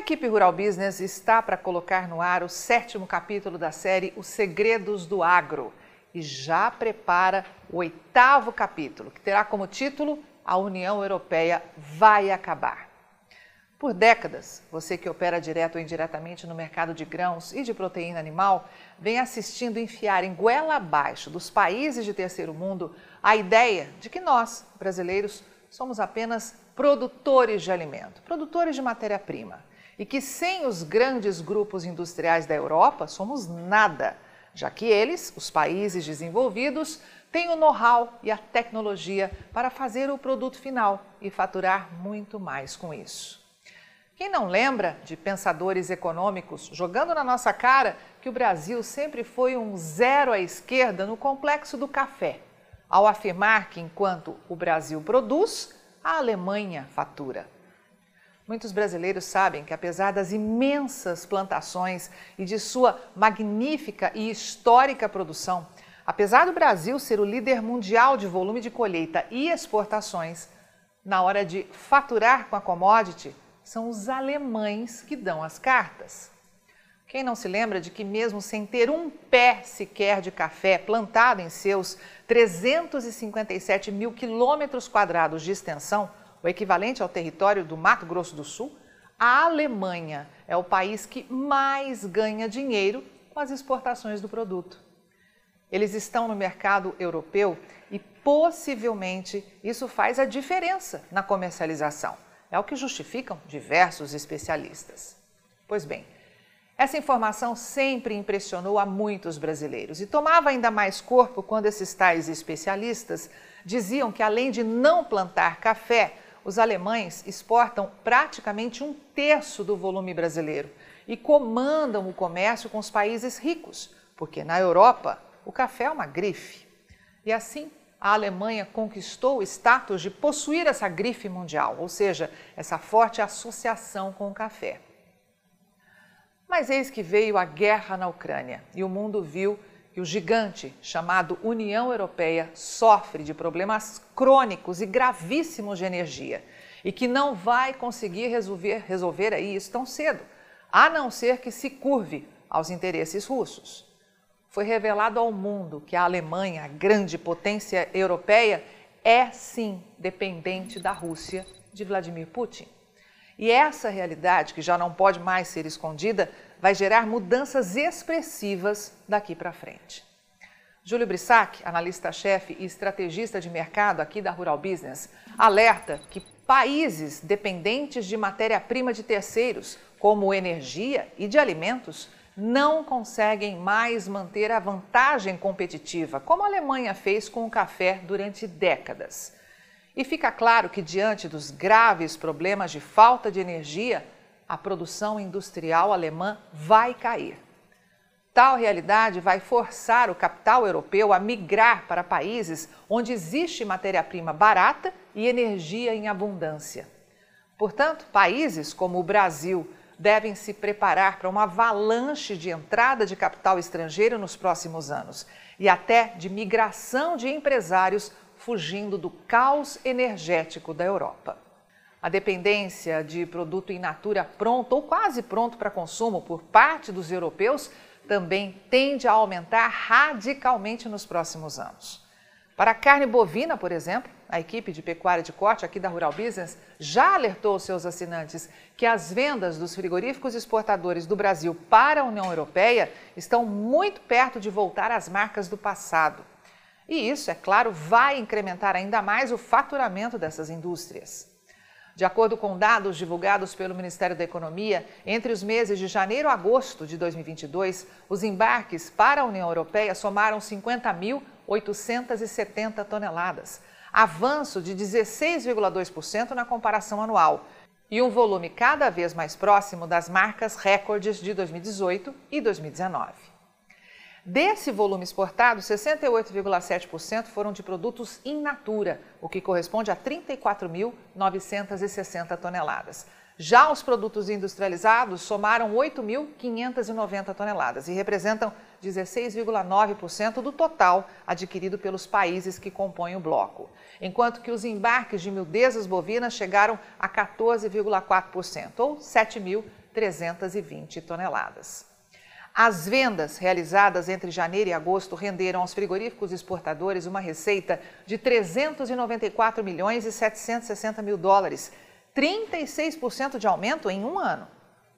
equipe Rural Business está para colocar no ar o sétimo capítulo da série Os Segredos do Agro e já prepara o oitavo capítulo, que terá como título A União Europeia vai acabar. Por décadas, você que opera direto ou indiretamente no mercado de grãos e de proteína animal, vem assistindo enfiar em goela abaixo dos países de terceiro mundo a ideia de que nós, brasileiros, somos apenas produtores de alimento, produtores de matéria-prima e que sem os grandes grupos industriais da Europa somos nada, já que eles, os países desenvolvidos, têm o know-how e a tecnologia para fazer o produto final e faturar muito mais com isso. Quem não lembra de pensadores econômicos jogando na nossa cara que o Brasil sempre foi um zero à esquerda no complexo do café, ao afirmar que enquanto o Brasil produz, a Alemanha fatura. Muitos brasileiros sabem que, apesar das imensas plantações e de sua magnífica e histórica produção, apesar do Brasil ser o líder mundial de volume de colheita e exportações, na hora de faturar com a commodity, são os alemães que dão as cartas. Quem não se lembra de que, mesmo sem ter um pé sequer de café plantado em seus 357 mil quilômetros quadrados de extensão, o equivalente ao território do Mato Grosso do Sul, a Alemanha é o país que mais ganha dinheiro com as exportações do produto. Eles estão no mercado europeu e possivelmente isso faz a diferença na comercialização. É o que justificam diversos especialistas. Pois bem, essa informação sempre impressionou a muitos brasileiros e tomava ainda mais corpo quando esses tais especialistas diziam que, além de não plantar café, os alemães exportam praticamente um terço do volume brasileiro e comandam o comércio com os países ricos, porque na Europa o café é uma grife. E assim, a Alemanha conquistou o status de possuir essa grife mundial, ou seja, essa forte associação com o café. Mas eis que veio a guerra na Ucrânia e o mundo viu que o gigante chamado União Europeia sofre de problemas crônicos e gravíssimos de energia e que não vai conseguir resolver, resolver aí isso tão cedo, a não ser que se curve aos interesses russos. Foi revelado ao mundo que a Alemanha, a grande potência europeia, é sim dependente da Rússia de Vladimir Putin. E essa realidade, que já não pode mais ser escondida, vai gerar mudanças expressivas daqui para frente. Júlio Brissac, analista-chefe e estrategista de mercado aqui da Rural Business, alerta que países dependentes de matéria-prima de terceiros, como energia e de alimentos, não conseguem mais manter a vantagem competitiva, como a Alemanha fez com o café durante décadas. E fica claro que, diante dos graves problemas de falta de energia, a produção industrial alemã vai cair. Tal realidade vai forçar o capital europeu a migrar para países onde existe matéria-prima barata e energia em abundância. Portanto, países como o Brasil devem se preparar para uma avalanche de entrada de capital estrangeiro nos próximos anos e até de migração de empresários fugindo do caos energético da Europa. A dependência de produto in natura pronto ou quase pronto para consumo por parte dos europeus também tende a aumentar radicalmente nos próximos anos. Para a carne bovina, por exemplo, a equipe de pecuária de corte aqui da Rural Business já alertou seus assinantes que as vendas dos frigoríficos exportadores do Brasil para a União Europeia estão muito perto de voltar às marcas do passado. E isso, é claro, vai incrementar ainda mais o faturamento dessas indústrias. De acordo com dados divulgados pelo Ministério da Economia, entre os meses de janeiro a agosto de 2022, os embarques para a União Europeia somaram 50.870 toneladas, avanço de 16,2% na comparação anual. e um volume cada vez mais próximo das marcas recordes de 2018 e 2019. Desse volume exportado, 68,7% foram de produtos in natura, o que corresponde a 34.960 toneladas. Já os produtos industrializados somaram 8.590 toneladas e representam 16,9% do total adquirido pelos países que compõem o bloco, enquanto que os embarques de mildezas bovinas chegaram a 14,4%, ou 7.320 toneladas. As vendas realizadas entre janeiro e agosto renderam aos frigoríficos exportadores uma receita de 394 milhões e 760 mil dólares, 36% de aumento em um ano.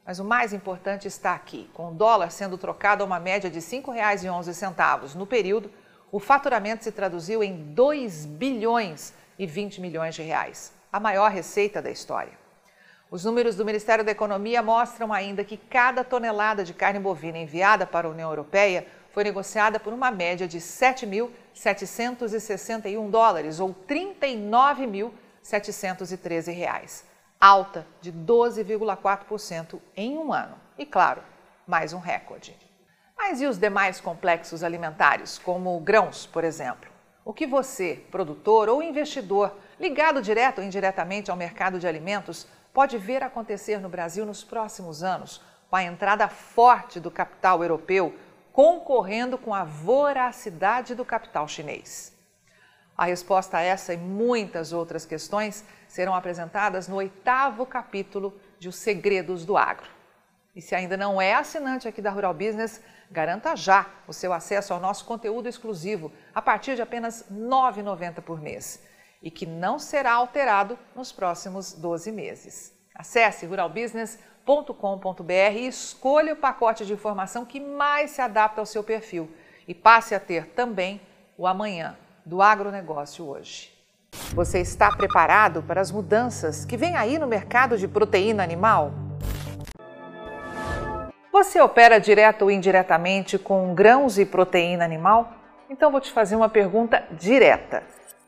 Mas o mais importante está aqui. Com o dólar sendo trocado a uma média de R$ 5,11 no período, o faturamento se traduziu em 2 bilhões e 20 milhões de reais, a maior receita da história. Os números do Ministério da Economia mostram ainda que cada tonelada de carne bovina enviada para a União Europeia foi negociada por uma média de 7.761 dólares, ou 39 mil 713 reais, alta de 12,4% em um ano. E claro, mais um recorde. Mas e os demais complexos alimentares, como grãos, por exemplo? O que você, produtor ou investidor, ligado direto ou indiretamente ao mercado de alimentos, pode ver acontecer no Brasil nos próximos anos, com a entrada forte do capital europeu concorrendo com a voracidade do capital chinês? A resposta a essa e muitas outras questões serão apresentadas no oitavo capítulo de Os Segredos do Agro. E se ainda não é assinante aqui da Rural Business, garanta já o seu acesso ao nosso conteúdo exclusivo a partir de apenas R$ 9,90 por mês e que não será alterado nos próximos 12 meses. Acesse ruralbusiness.com.br e escolha o pacote de informação que mais se adapta ao seu perfil e passe a ter também o amanhã do agronegócio hoje. Você está preparado para as mudanças que vem aí no mercado de proteína animal? Você opera direto ou indiretamente com grãos e proteína animal? Então vou te fazer uma pergunta direta.